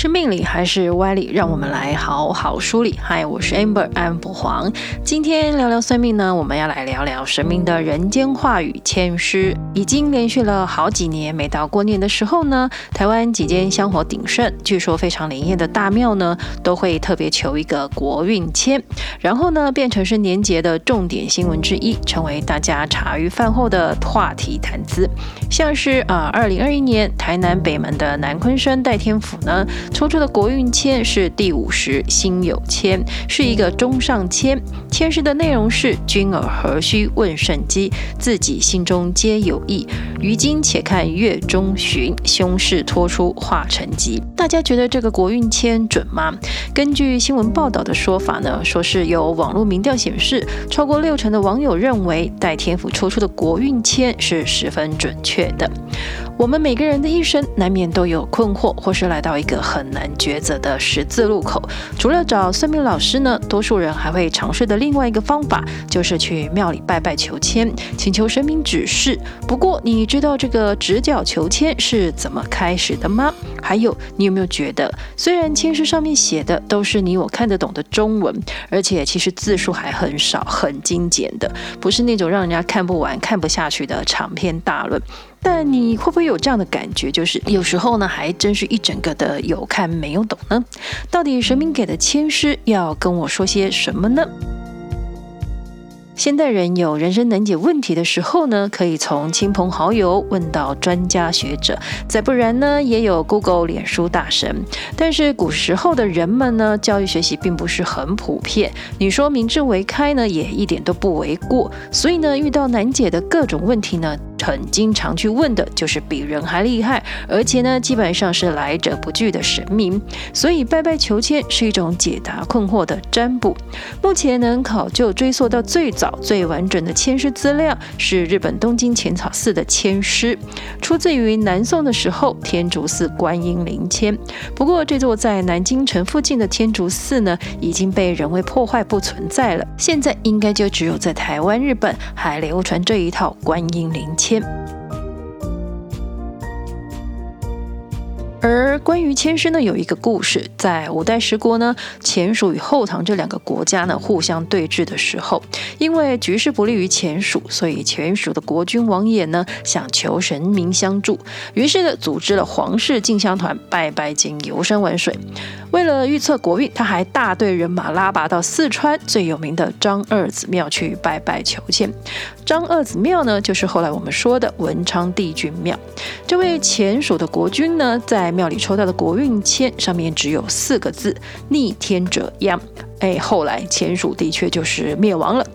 是命理还是歪理？让我们来好好梳理。嗨，我是 Amber 安博黄。今天聊聊算命呢，我们要来聊聊神明的人间话语签诗。已经连续了好几年，每到过年的时候呢，台湾几间香火鼎盛、据说非常灵验的大庙呢，都会特别求一个国运签，然后呢，变成是年节的重点新闻之一，成为大家茶余饭后的话题谈资。像是啊，二零二一年台南北门的南鲲鯓代天府呢，抽出的国运签是第五十辛酉签，是一个中上签。签诗的内容是：君尔何须问圣机，自己心中皆有意。于今且看月中旬，凶事托出化成吉。大家觉得这个国运签准吗？根据新闻报道的说法呢，说是有网络民调显示，超过六成的网友认为戴天府抽出的国运签是十分准确的。我们每个人的一生难免都有困惑，或是来到一个很很难抉择的十字路口。除了找算命老师呢，多数人还会尝试的另外一个方法，就是去庙里拜拜求签，请求神明指示。不过，你知道这个直角求签是怎么开始的吗？还有，你有没有觉得，虽然签诗上面写的都是你我看得懂的中文，而且其实字数还很少，很精简的，不是那种让人家看不完、看不下去的长篇大论。但你会不会有这样的感觉，就是有时候呢，还真是一整个的有看没有懂呢？到底神明给的签诗要跟我说些什么呢？现代人有人生难解问题的时候呢，可以从亲朋好友问到专家学者，再不然呢，也有 Google、脸书大神。但是古时候的人们呢，教育学习并不是很普遍，你说明智为开呢，也一点都不为过。所以呢，遇到难解的各种问题呢，很经常去问的就是比人还厉害，而且呢，基本上是来者不拒的神明。所以拜拜求签是一种解答困惑的占卜。目前能考究追溯到最早、最完整的签诗资料是日本东京浅草寺的签诗，出自于南宋的时候天竺寺观音灵签。不过这座在南京城附近的天竺寺呢，已经被人为破坏不存在了。现在应该就只有在台湾、日本还流传这一套观音灵签。而关于签诗呢，有一个故事，在五代十国呢，前蜀与后唐这两个国家呢互相对峙的时候，因为局势不利于前蜀，所以前蜀的国君王衍呢想求神明相助，于是呢组织了皇室进香团拜拜兼游山玩水。为了预测国运，他还大队人马拉拔到四川最有名的张二子庙去拜拜求签。张二子庙呢，就是后来我们说的文昌帝君庙。这位前蜀的国君呢，在庙里抽到的国运签上面只有四个字：逆天者殃。哎，后来前蜀的确就是灭亡了，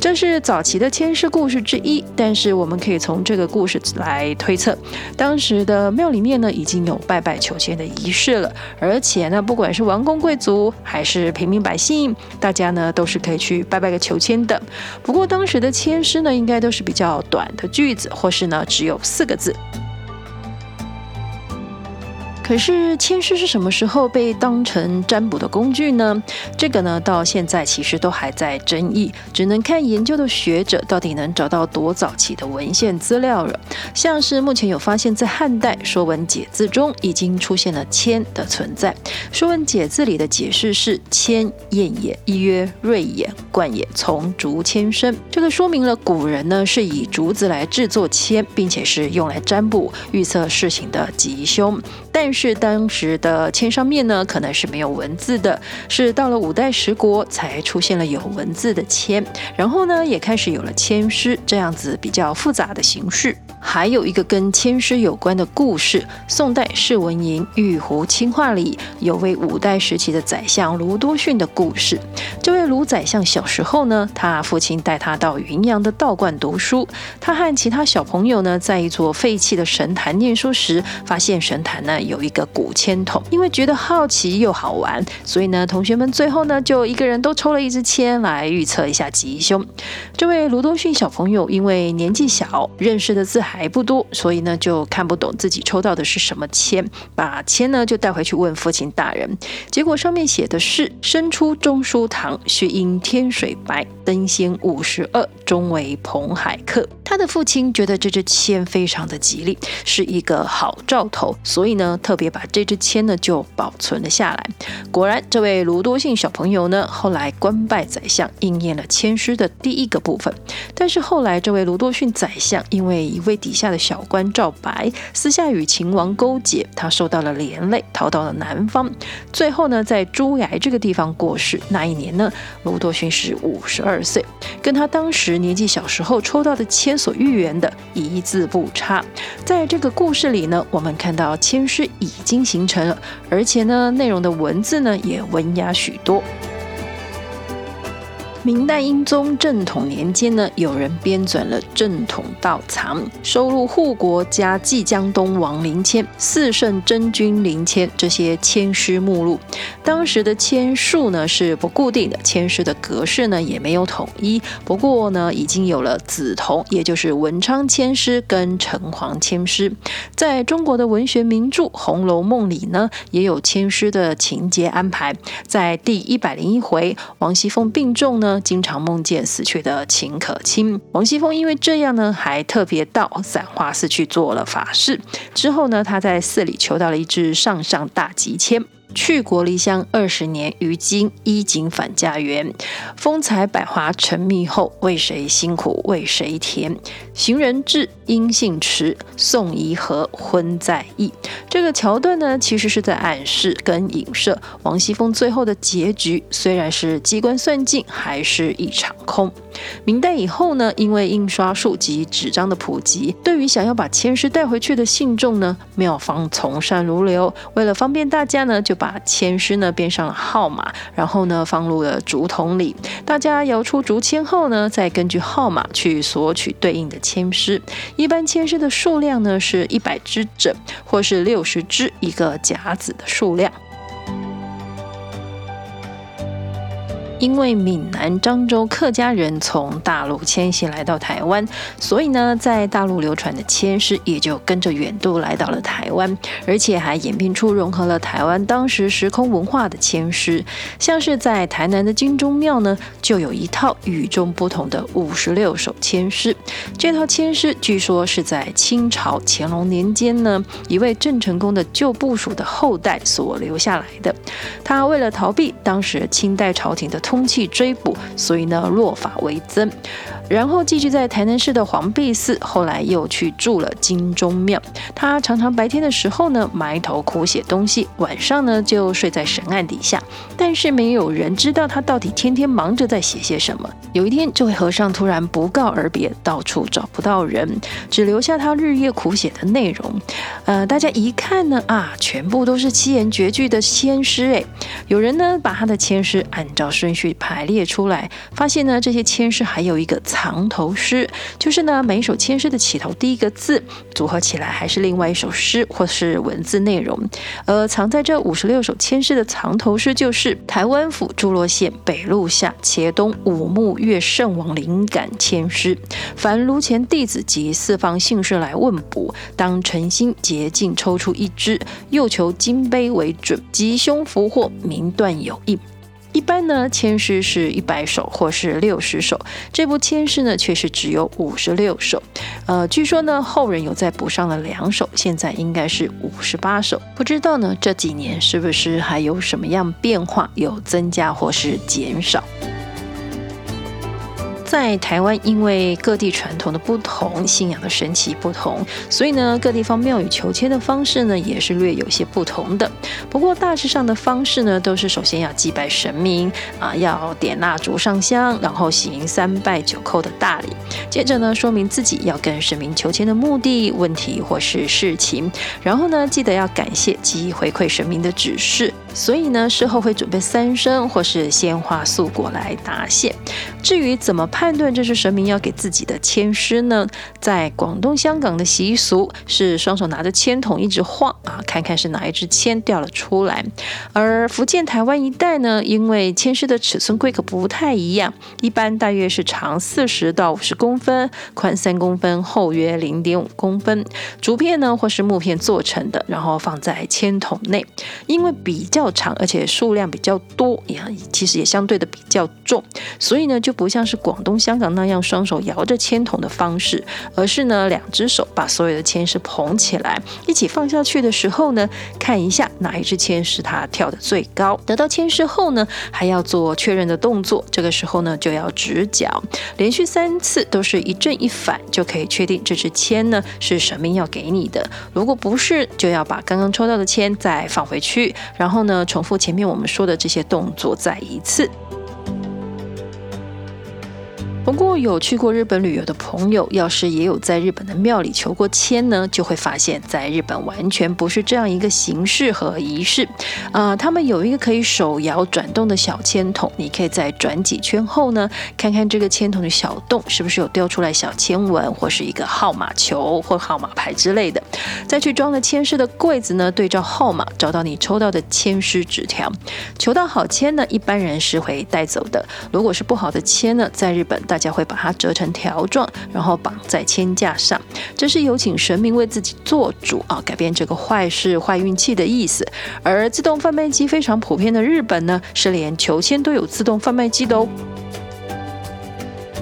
这是早期的签诗故事之一。但是我们可以从这个故事来推测，当时的庙里面呢，已经有拜拜求签的仪式了，而且呢，不管是王公贵族还是平民百姓，大家呢都是可以去拜拜个求签的。不过当时的签诗呢，应该都是比较短的句子，或是呢只有四个字。可是签诗是什么时候被当成占卜的工具呢？这个呢，到现在其实都还在争议，只能看研究的学者到底能找到多早期的文献资料了。像是目前有发现，在汉代《说文解字》中已经出现了签的存在，《说文解字》里的解释是：签，验也，一曰瑞也，贯也，从竹签生。这个说明了古人呢是以竹子来制作签，并且是用来占卜、预测事情的吉凶。但是是当时的签上面呢，可能是没有文字的，是到了五代十国才出现了有文字的签，然后呢，也开始有了签诗这样子比较复杂的形式。还有一个跟签诗有关的故事，宋代释文营《玉壶清话》里有位五代时期的宰相卢多逊的故事。这位卢宰相小时候呢，他父亲带他到云阳的道观读书，他和其他小朋友呢，在一座废弃的神坛念书时，发现神坛呢有一个古签筒，因为觉得好奇又好玩，所以呢，同学们最后呢就一个人都抽了一支签来预测一下吉凶。这位卢多逊小朋友因为年纪小，认识的字还不多，所以呢就看不懂自己抽到的是什么签，把签呢就带回去问父亲大人，结果上面写的是“生出中书堂，须因天水白，登仙五十二，终为彭海客。他的父亲觉得这支签非常的吉利，是一个好兆头，所以呢，特别把这支签呢就保存了下来。果然，这位卢多信小朋友呢，后来官拜宰相，应验了签诗的第一个部分。但是后来，这位卢多逊宰相因为一位底下的小官赵白私下与秦王勾结，他受到了连累，逃到了南方，最后呢，在朱崖这个地方过世。那一年呢，卢多逊是五十二岁，跟他当时年纪小时候抽到的签所预言的一字不差。在这个故事里呢，我们看到签诗已经形成了，而且呢，内容的文字呢也文雅许多。明代英宗正统年间呢，有人编纂了《正统道藏》，收录护国加济江东王灵签、四圣真君灵签这些签诗目录。当时的签数呢是不固定的，签诗的格式呢也没有统一。不过呢，已经有了梓潼，也就是文昌签诗跟城隍签诗。在中国的文学名著《红楼梦》里呢，也有签诗的情节安排。在第一百零一回，王熙凤病重呢。经常梦见死去的秦可卿，王熙凤因为这样呢，还特别到散花寺去做了法事。之后呢，她在寺里求到了一支上上大吉签。去国离乡二十年，于今衣锦返家园。风采百花成蜜后，为谁辛苦为谁甜？行人至，音信迟，送怡和，婚在易。这个桥段呢，其实是在暗示跟影射王熙凤最后的结局，虽然是机关算尽，还是一场空。明代以后呢，因为印刷术及纸张的普及，对于想要把签诗带回去的信众呢，庙方从善如流，为了方便大家呢，就把签诗呢编上了号码，然后呢放入了竹筒里。大家摇出竹签后呢，再根据号码去索取对应的签诗。一般签诗的数量呢是一百支整，或是六十支一个甲子的数量。因为闽南漳州客家人从大陆迁徙来到台湾，所以呢，在大陆流传的签诗也就跟着远渡来到了台湾，而且还演变出融合了台湾当时时空文化的签诗。像是在台南的金钟庙呢，就有一套与众不同的五十六首签诗。这套签诗据说是在清朝乾隆年间呢，一位郑成功的旧部属的后代所留下来的。他为了逃避当时清代朝廷的空气追捕，所以呢，落发为僧，然后寄居在台南市的皇璧寺，后来又去住了金钟庙。他常常白天的时候呢，埋头苦写东西，晚上呢就睡在神案底下。但是没有人知道他到底天天忙着在写些什么。有一天，这位和尚突然不告而别，到处找不到人，只留下他日夜苦写的内容。呃，大家一看呢，啊，全部都是七言绝句的签诗。哎，有人呢把他的签诗按照顺序。去排列出来，发现呢，这些签诗还有一个藏头诗，就是呢，每一首签诗的起头第一个字组合起来还是另外一首诗或是文字内容。而藏在这五十六首签诗的藏头诗，就是台湾府诸罗县北路下茄东五木月圣王灵感签诗。凡炉前弟子及四方信士来问卜，当诚心竭尽抽出一支，又求金杯为准，吉凶福祸明断有应。一般呢，签诗是一百首或是六十首，这部签诗呢却是只有五十六首。呃，据说呢后人有再补上了两首，现在应该是五十八首。不知道呢这几年是不是还有什么样变化，有增加或是减少？在台湾，因为各地传统的不同，信仰的神奇不同，所以呢，各地方庙宇求签的方式呢，也是略有些不同的。不过大致上的方式呢，都是首先要祭拜神明啊，要点蜡烛上香，然后行三拜九叩的大礼。接着呢，说明自己要跟神明求签的目的、问题或是事情。然后呢，记得要感谢及回馈神明的指示。所以呢，事后会准备三牲或是鲜花素果来答谢。至于怎么判断这是神明要给自己的签诗呢？在广东、香港的习俗是双手拿着签筒一直晃啊，看看是哪一支签掉了出来。而福建、台湾一带呢，因为签诗的尺寸规格不太一样，一般大约是长四十到五十公分，宽三公分，厚约零点五公分，竹片呢或是木片做成的，然后放在签筒内。因为比较较长，而且数量比较多，也其实也相对的比较重，所以呢就不像是广东、香港那样双手摇着签筒的方式，而是呢两只手把所有的签是捧起来，一起放下去的时候呢，看一下哪一支签是它跳的最高。得到签诗后呢，还要做确认的动作，这个时候呢就要直角，连续三次都是一正一反，就可以确定这支签呢是神明要给你的。如果不是，就要把刚刚抽到的签再放回去，然后呢重复前面我们说的这些动作再一次。有去过日本旅游的朋友，要是也有在日本的庙里求过签呢，就会发现，在日本完全不是这样一个形式和仪式。啊、他们有一个可以手摇转动的小签筒，你可以在转几圈后呢，看看这个签筒的小洞是不是有掉出来小签文，或是一个号码球或号码牌之类的。再去装了签诗的柜子呢，对照号码找到你抽到的签诗纸条。求到好签呢，一般人是会带走的。如果是不好的签呢，在日本。大家会把它折成条状，然后绑在铅架上。这是有请神明为自己做主啊，改变这个坏事、坏运气的意思。而自动贩卖机非常普遍的日本呢，是连求签都有自动贩卖机的哦。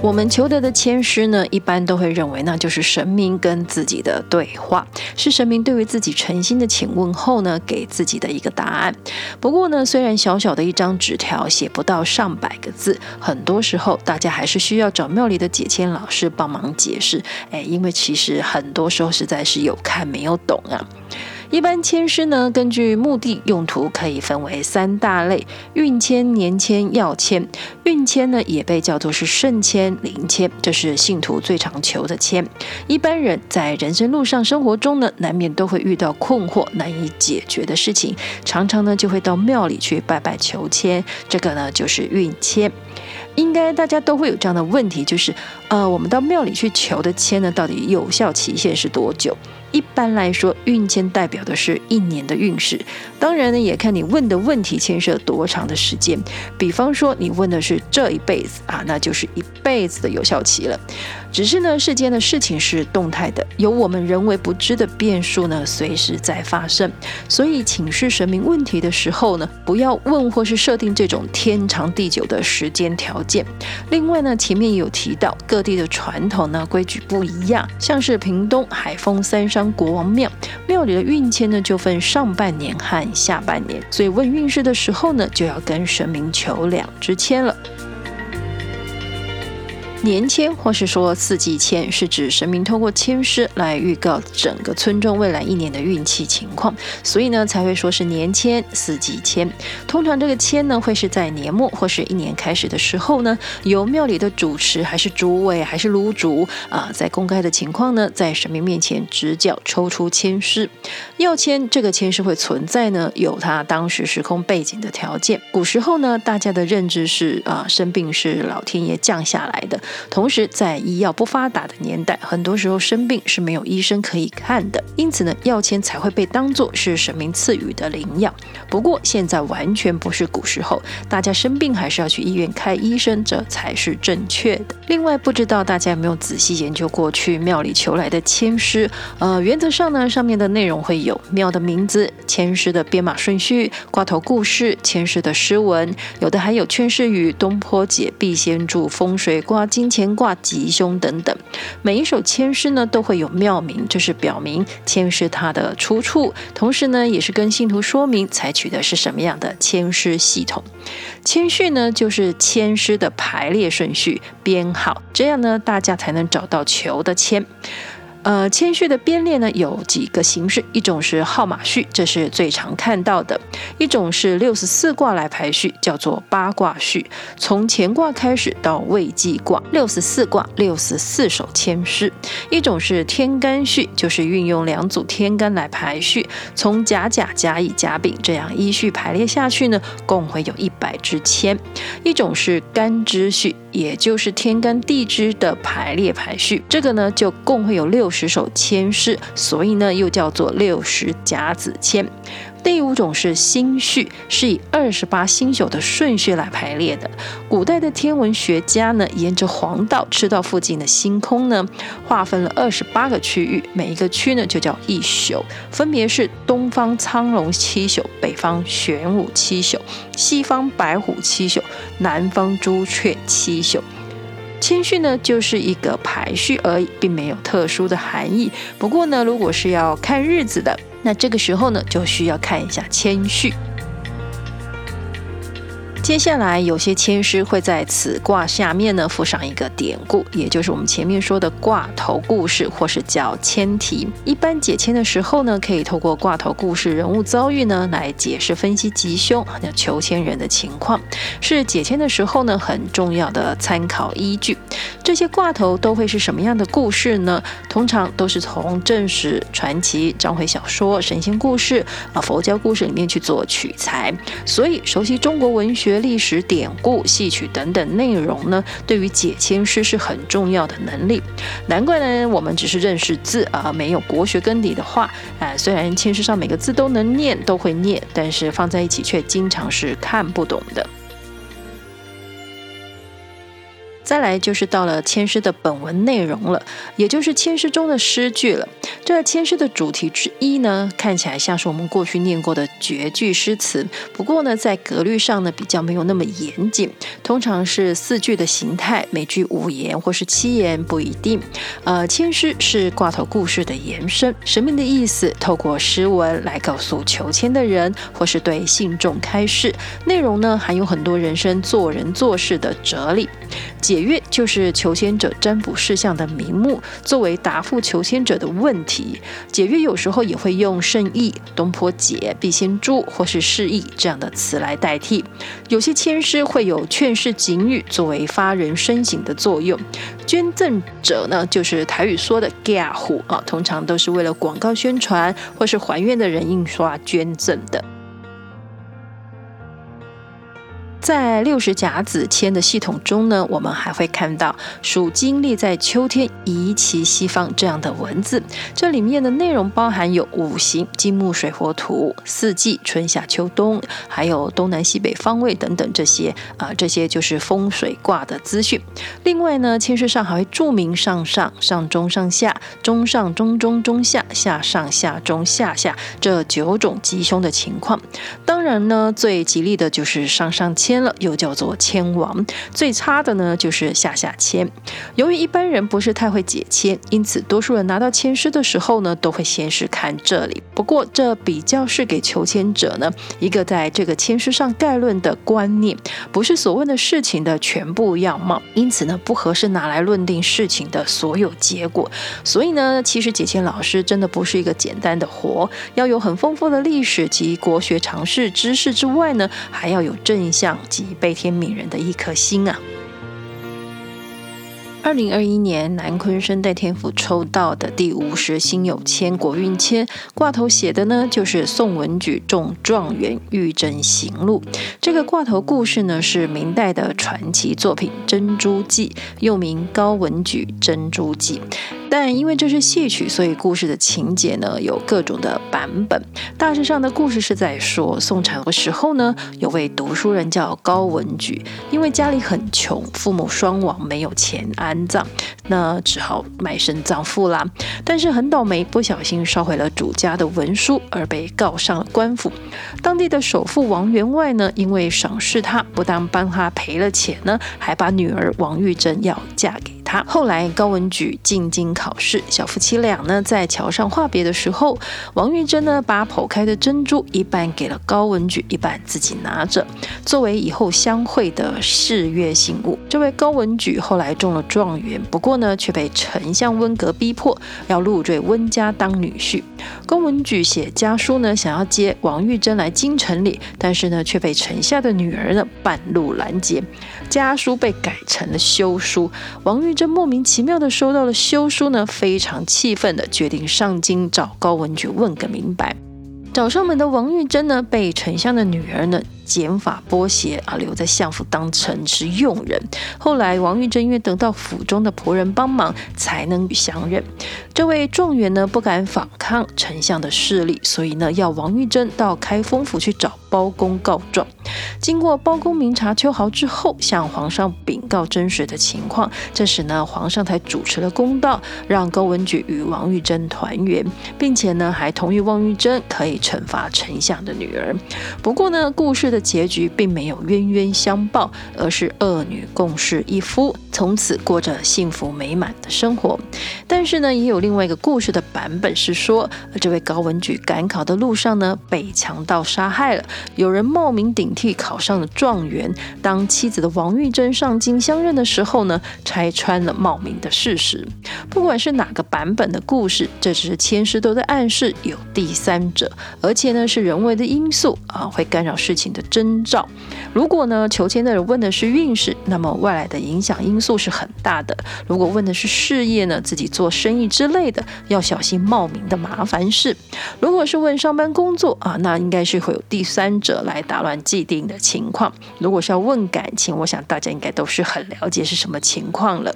我们求得的签诗呢，一般都会认为那就是神明跟自己的对话，是神明对于自己诚心的请问后呢，给自己的一个答案。不过呢，虽然小小的一张纸条写不到上百个字，很多时候大家还是需要找庙里的解签老师帮忙解释。哎，因为其实很多时候实在是有看没有懂啊。一般签诗呢，根据目的用途可以分为三大类：运签、年签、要签。运签呢，也被叫做是圣签、灵签，这是信徒最常求的签。一般人在人生路上、生活中呢，难免都会遇到困惑、难以解决的事情，常常呢就会到庙里去拜拜求签。这个呢就是运签。应该大家都会有这样的问题，就是呃，我们到庙里去求的签呢，到底有效期限是多久？一般来说，运签代表的是一年的运势，当然呢，也看你问的问题牵涉多长的时间。比方说，你问的是这一辈子啊，那就是一辈子的有效期了。只是呢，世间的事情是动态的，有我们人为不知的变数呢，随时在发生。所以，请示神明问题的时候呢，不要问或是设定这种天长地久的时间条件。另外呢，前面有提到各地的传统呢，规矩不一样，像是屏东海丰三山国王庙庙里的运签呢，就分上半年和下半年，所以问运势的时候呢，就要跟神明求两支签了。年签，或是说四季签，是指神明透过签诗来预告整个村庄未来一年的运气情况，所以呢才会说是年签、四季签。通常这个签呢会是在年末或是一年开始的时候呢，由庙里的主持还是主委还是炉主啊，在公开的情况呢，在神明面前直角抽出签诗。要签这个签诗会存在呢，有它当时时空背景的条件。古时候呢，大家的认知是啊，生病是老天爷降下来的。同时，在医药不发达的年代，很多时候生病是没有医生可以看的，因此呢，药签才会被当作是神明赐予的灵药。不过现在完全不是古时候，大家生病还是要去医院看医生，这才是正确的。另外，不知道大家有没有仔细研究过去庙里求来的签诗？呃，原则上呢，上面的内容会有庙的名字、签诗的编码顺序、挂头故事、签诗的诗文，有的还有劝世语、东坡解、避仙注、风水卦经、金钱卦、吉凶等等。每一首签诗呢，都会有庙名，这是表明签诗它的出处，同时呢，也是跟信徒说明采取的是什么样的签诗系统。签序呢，就是签诗的排列顺序编号，这样呢，大家才能找到求的签。呃，谦序的编列呢，有几个形式，一种是号码序，这是最常看到的；一种是六十四卦来排序，叫做八卦序，从乾卦开始到未济卦，六十四卦六十四首签诗；一种是天干序，就是运用两组天干来排序，从甲甲甲乙甲丙这样依序排列下去呢，共会有一百支签；一种是干支序。也就是天干地支的排列排序，这个呢就共会有六十首签诗，所以呢又叫做六十甲子签。第五种是星序，是以二十八星宿的顺序来排列的。古代的天文学家呢，沿着黄道、赤道附近的星空呢，划分了二十八个区域，每一个区呢就叫一宿，分别是东方苍龙七宿、北方玄武七宿、西方白虎七宿、南方朱雀七宿。谦逊呢，就是一个排序而已，并没有特殊的含义。不过呢，如果是要看日子的，那这个时候呢，就需要看一下谦逊。接下来，有些签诗会在此卦下面呢附上一个典故，也就是我们前面说的卦头故事，或是叫签题。一般解签的时候呢，可以透过卦头故事、人物遭遇呢来解释分析吉凶，那求签人的情况，是解签的时候呢很重要的参考依据。这些卦头都会是什么样的故事呢？通常都是从正史、传奇、章回小说、神仙故事啊、佛教故事里面去做取材，所以熟悉中国文学。历史典故、戏曲等等内容呢，对于解签诗是很重要的能力。难怪呢，我们只是认识字啊，没有国学根底的话，啊，虽然签诗上每个字都能念，都会念，但是放在一起却经常是看不懂的。再来就是到了签诗的本文内容了，也就是签诗中的诗句了。这签诗的主题之一呢，看起来像是我们过去念过的绝句诗词，不过呢，在格律上呢比较没有那么严谨，通常是四句的形态，每句五言或是七言不一定。呃，签诗是挂头故事的延伸，神明的意思透过诗文来告诉求签的人，或是对信众开示。内容呢含有很多人生做人做事的哲理。解曰就是求签者占卜事项的名目，作为答复求签者的问题。解约有时候也会用圣意、东坡解、必先注或是释义这样的词来代替。有些签师会有劝世警语，作为发人深省的作用。捐赠者呢，就是台语说的“假虎”啊，通常都是为了广告宣传或是还愿的人印刷捐赠的。在六十甲子签的系统中呢，我们还会看到属金立在秋天，移其西方这样的文字。这里面的内容包含有五行金木水火土、四季春夏秋冬，还有东南西北方位等等这些啊、这些就是风水卦的资讯。另外呢，签诗上还会注明上上、上中、上下、中上、中中、中下、下上、下中、下下这九种吉凶的情况。当然呢，最吉利的就是上上签。签了，又叫做签王。最差的呢，就是下下签。由于一般人不是太会解签，因此多数人拿到签诗的时候呢，都会先是看这里。不过这比较是给求签者呢一个在这个签诗上概论的观念，不是所问的事情的全部样貌，因此呢不合适拿来论定事情的所有结果。所以呢，其实解签老师真的不是一个简单的活，要有很丰富的历史及国学常识知识之外呢，还要有正向。及悲天悯人的一颗心啊！二零二一年南鲲生代天府抽到的第五十星有签国运签挂头写的呢，就是宋文举中状元玉珍行路。这个挂头故事呢，是明代的传奇作品《珍珠记》，又名《高文举珍珠记》。但因为这是戏曲，所以故事的情节呢有各种的版本。大致上的故事是在说，宋朝的时候呢，有位读书人叫高文举，因为家里很穷，父母双亡，没有钱安葬，那只好卖身葬父啦。但是很倒霉，不小心烧毁了主家的文书，而被告上了官府。当地的首富王员外呢，因为赏识他，不但帮他赔了钱呢，还把女儿王玉珍要嫁给他。后来高文举进京考试，小夫妻俩呢在桥上话别的时候，王玉珍呢把剖开的珍珠一半给了高文举，一半自己拿着，作为以后相会的誓约信物。这位高文举后来中了状元，不过呢却被丞相温格逼迫要入赘温家当女婿。高文举写家书呢，想要接王玉珍来京城里，但是呢却被城下的女儿呢半路拦截，家书被改成了休书。王玉珍。这莫名其妙的收到了休书呢，非常气愤的决定上京找高文举问个明白。找上门的王玉珍呢，被丞相的女儿呢剪发剥鞋啊，留在相府当城池佣人。后来王玉珍因为得到府中的仆人帮忙，才能与相认。这位状元呢，不敢反抗丞相的势力，所以呢，要王玉珍到开封府去找包公告状。经过包公明察秋毫之后，向皇上禀告真实的情况。这时呢，皇上才主持了公道，让高文举与王玉珍团圆，并且呢，还同意王玉珍可以惩罚丞相的女儿。不过呢，故事的结局并没有冤冤相报，而是二女共侍一夫，从此过着幸福美满的生活。但是呢，也有另外一个故事的版本是说，这位高文举赶考的路上呢，被强盗杀害了。有人冒名顶替考上了状元，当妻子的王玉珍上京相认的时候呢，拆穿了冒名的事实。不管是哪个版本的故事，这只是签师都在暗示有第三者，而且呢是人为的因素啊，会干扰事情的征兆。如果呢求签的人问的是运势，那么外来的影响因素是很大的。如果问的是事业呢，自己做生意之类的，要小心冒名的麻烦事。如果是问上班工作啊，那应该是会有第三者来打乱既定的情况。如果是要问感情，我想大家应该都是很了解是什么情况了。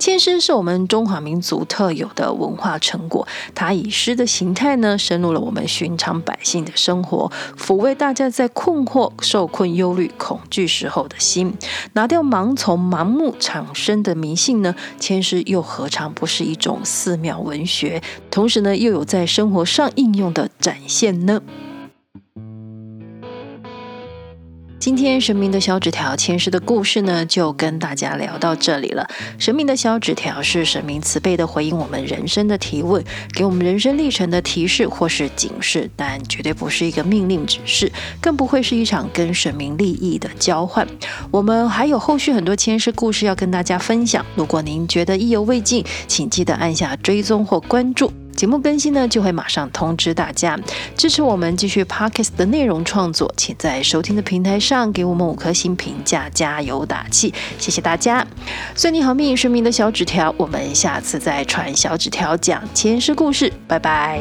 千诗是我们中华民族特有的文化成果，它以诗的形态呢，深入了我们寻常百姓的生活，抚慰大家在困惑、受困、忧虑、恐惧时候的心，拿掉盲从、盲目产生的迷信呢。千诗又何尝不是一种寺庙文学？同时呢，又有在生活上应用的展现呢？今天神明的小纸条签诗的故事呢，就跟大家聊到这里了。神明的小纸条是神明慈悲的回应我们人生的提问，给我们人生历程的提示或是警示，但绝对不是一个命令指示，更不会是一场跟神明利益的交换。我们还有后续很多签诗故事要跟大家分享。如果您觉得意犹未尽，请记得按下追踪或关注。节目更新呢，就会马上通知大家。支持我们继续 Podcast 的内容创作，请在收听的平台上给我们五颗星评价，加油打气，谢谢大家。算你好命，神明的小纸条，我们下次再传小纸条讲前世故事，拜拜。